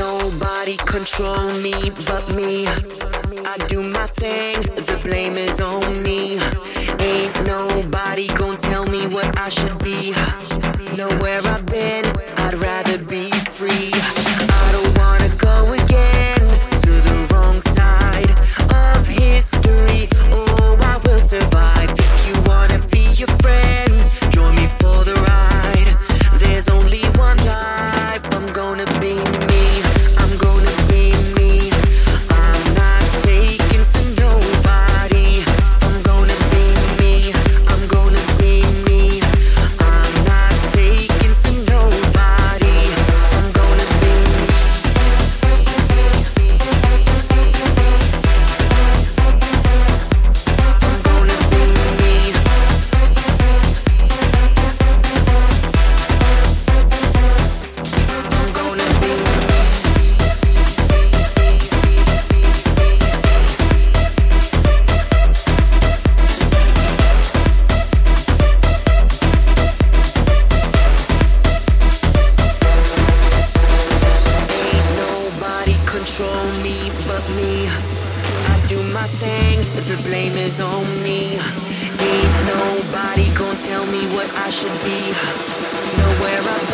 Nobody control me but me. I do my thing, the blame is on me. me. I do my thing, the blame is on me. Ain't nobody gonna tell me what I should be. Know where I've